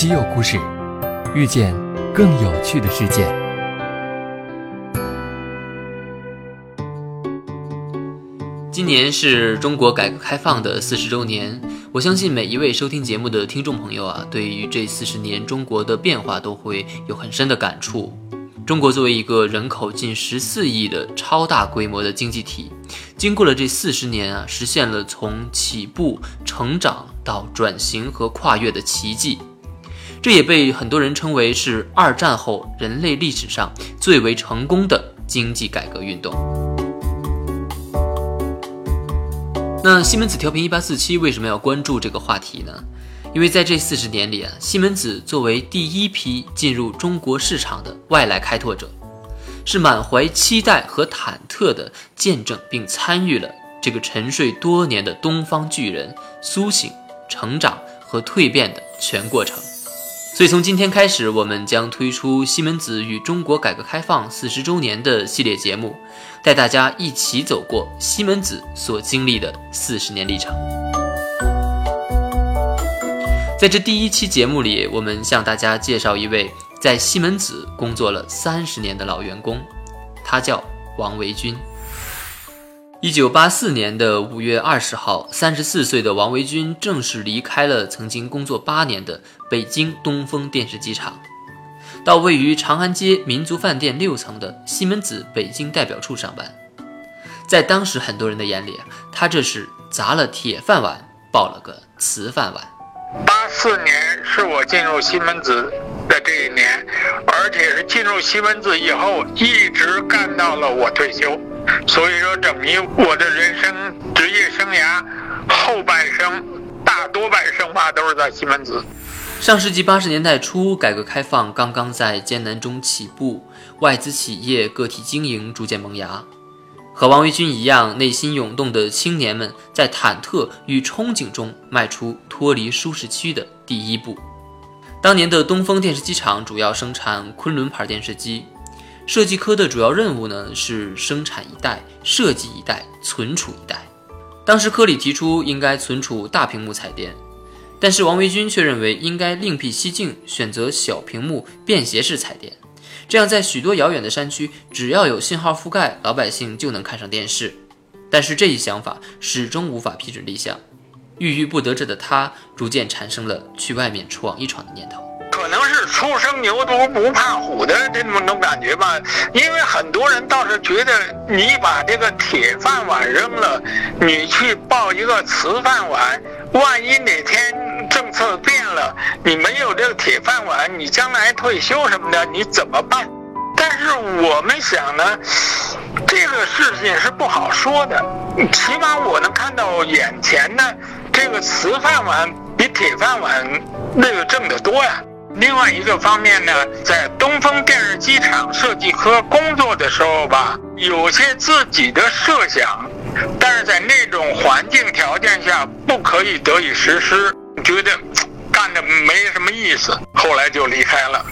稀有故事，遇见更有趣的世界。今年是中国改革开放的四十周年，我相信每一位收听节目的听众朋友啊，对于这四十年中国的变化都会有很深的感触。中国作为一个人口近十四亿的超大规模的经济体，经过了这四十年啊，实现了从起步、成长到转型和跨越的奇迹。这也被很多人称为是二战后人类历史上最为成功的经济改革运动。那西门子调频一八四七为什么要关注这个话题呢？因为在这四十年里啊，西门子作为第一批进入中国市场的外来开拓者，是满怀期待和忐忑的见证并参与了这个沉睡多年的东方巨人苏醒、成长和蜕变的全过程。所以，从今天开始，我们将推出西门子与中国改革开放四十周年的系列节目，带大家一起走过西门子所经历的四十年历程。在这第一期节目里，我们向大家介绍一位在西门子工作了三十年的老员工，他叫王维军。一九八四年的五月二十号，三十四岁的王维军正式离开了曾经工作八年的北京东风电视机厂，到位于长安街民族饭店六层的西门子北京代表处上班。在当时很多人的眼里，他这是砸了铁饭碗，抱了个瓷饭碗。八四年是我进入西门子的这一年，而且是进入西门子以后，一直干到了我退休。所以说，证明我的人生职业生涯后半生大多半生吧都是在西门子。上世纪八十年代初，改革开放刚刚在艰难中起步，外资企业个体经营逐渐萌芽。和王维军一样，内心涌动的青年们在忐忑与憧憬中迈出脱离舒适区的第一步。当年的东风电视机厂主要生产昆仑牌电视机。设计科的主要任务呢是生产一代、设计一代、存储一代。当时科里提出应该存储大屏幕彩电，但是王维军却认为应该另辟蹊径，选择小屏幕便携式彩电。这样在许多遥远的山区，只要有信号覆盖，老百姓就能看上电视。但是这一想法始终无法批准立项。郁郁不得志的他，逐渐产生了去外面闯一闯的念头。可能是初生牛犊不怕虎的这么种感觉吧，因为很多人倒是觉得你把这个铁饭碗扔了，你去抱一个瓷饭碗，万一哪天政策变了，你没有这个铁饭碗，你将来退休什么的你怎么办？但是我们想呢，这个事情是不好说的，起码我能看到眼前的这个瓷饭碗比铁饭碗那个挣得多呀。另外一个方面呢，在东风电视机厂设计科工作的时候吧，有些自己的设想，但是在那种环境条件下不可以得以实施，觉得干的没什么意思，后来就离开了。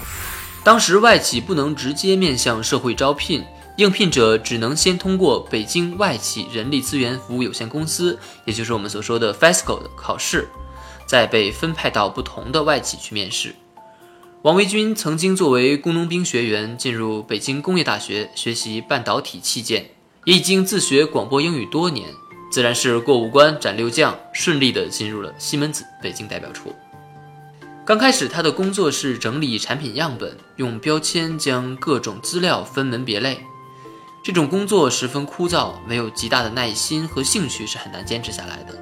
当时外企不能直接面向社会招聘，应聘者只能先通过北京外企人力资源服务有限公司，也就是我们所说的 FESCO 的考试，再被分派到不同的外企去面试。王维军曾经作为工农兵学员进入北京工业大学学习半导体器件，也已经自学广播英语多年，自然是过五关斩六将，顺利的进入了西门子北京代表处。刚开始，他的工作是整理产品样本，用标签将各种资料分门别类。这种工作十分枯燥，没有极大的耐心和兴趣是很难坚持下来的。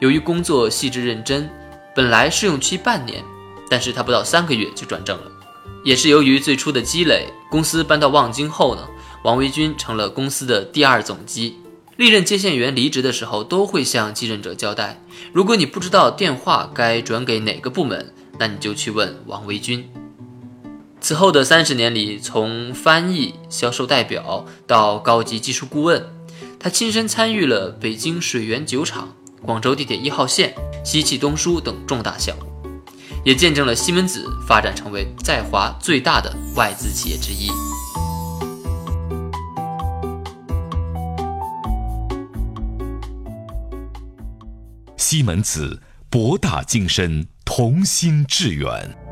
由于工作细致认真，本来试用期半年。但是他不到三个月就转正了，也是由于最初的积累。公司搬到望京后呢，王维军成了公司的第二总机。历任接线员离职的时候，都会向继任者交代：如果你不知道电话该转给哪个部门，那你就去问王维军。此后的三十年里，从翻译、销售代表到高级技术顾问，他亲身参与了北京水源酒厂、广州地铁一号线、西气东输等重大项目。也见证了西门子发展成为在华最大的外资企业之一。西门子博大精深。同心致远。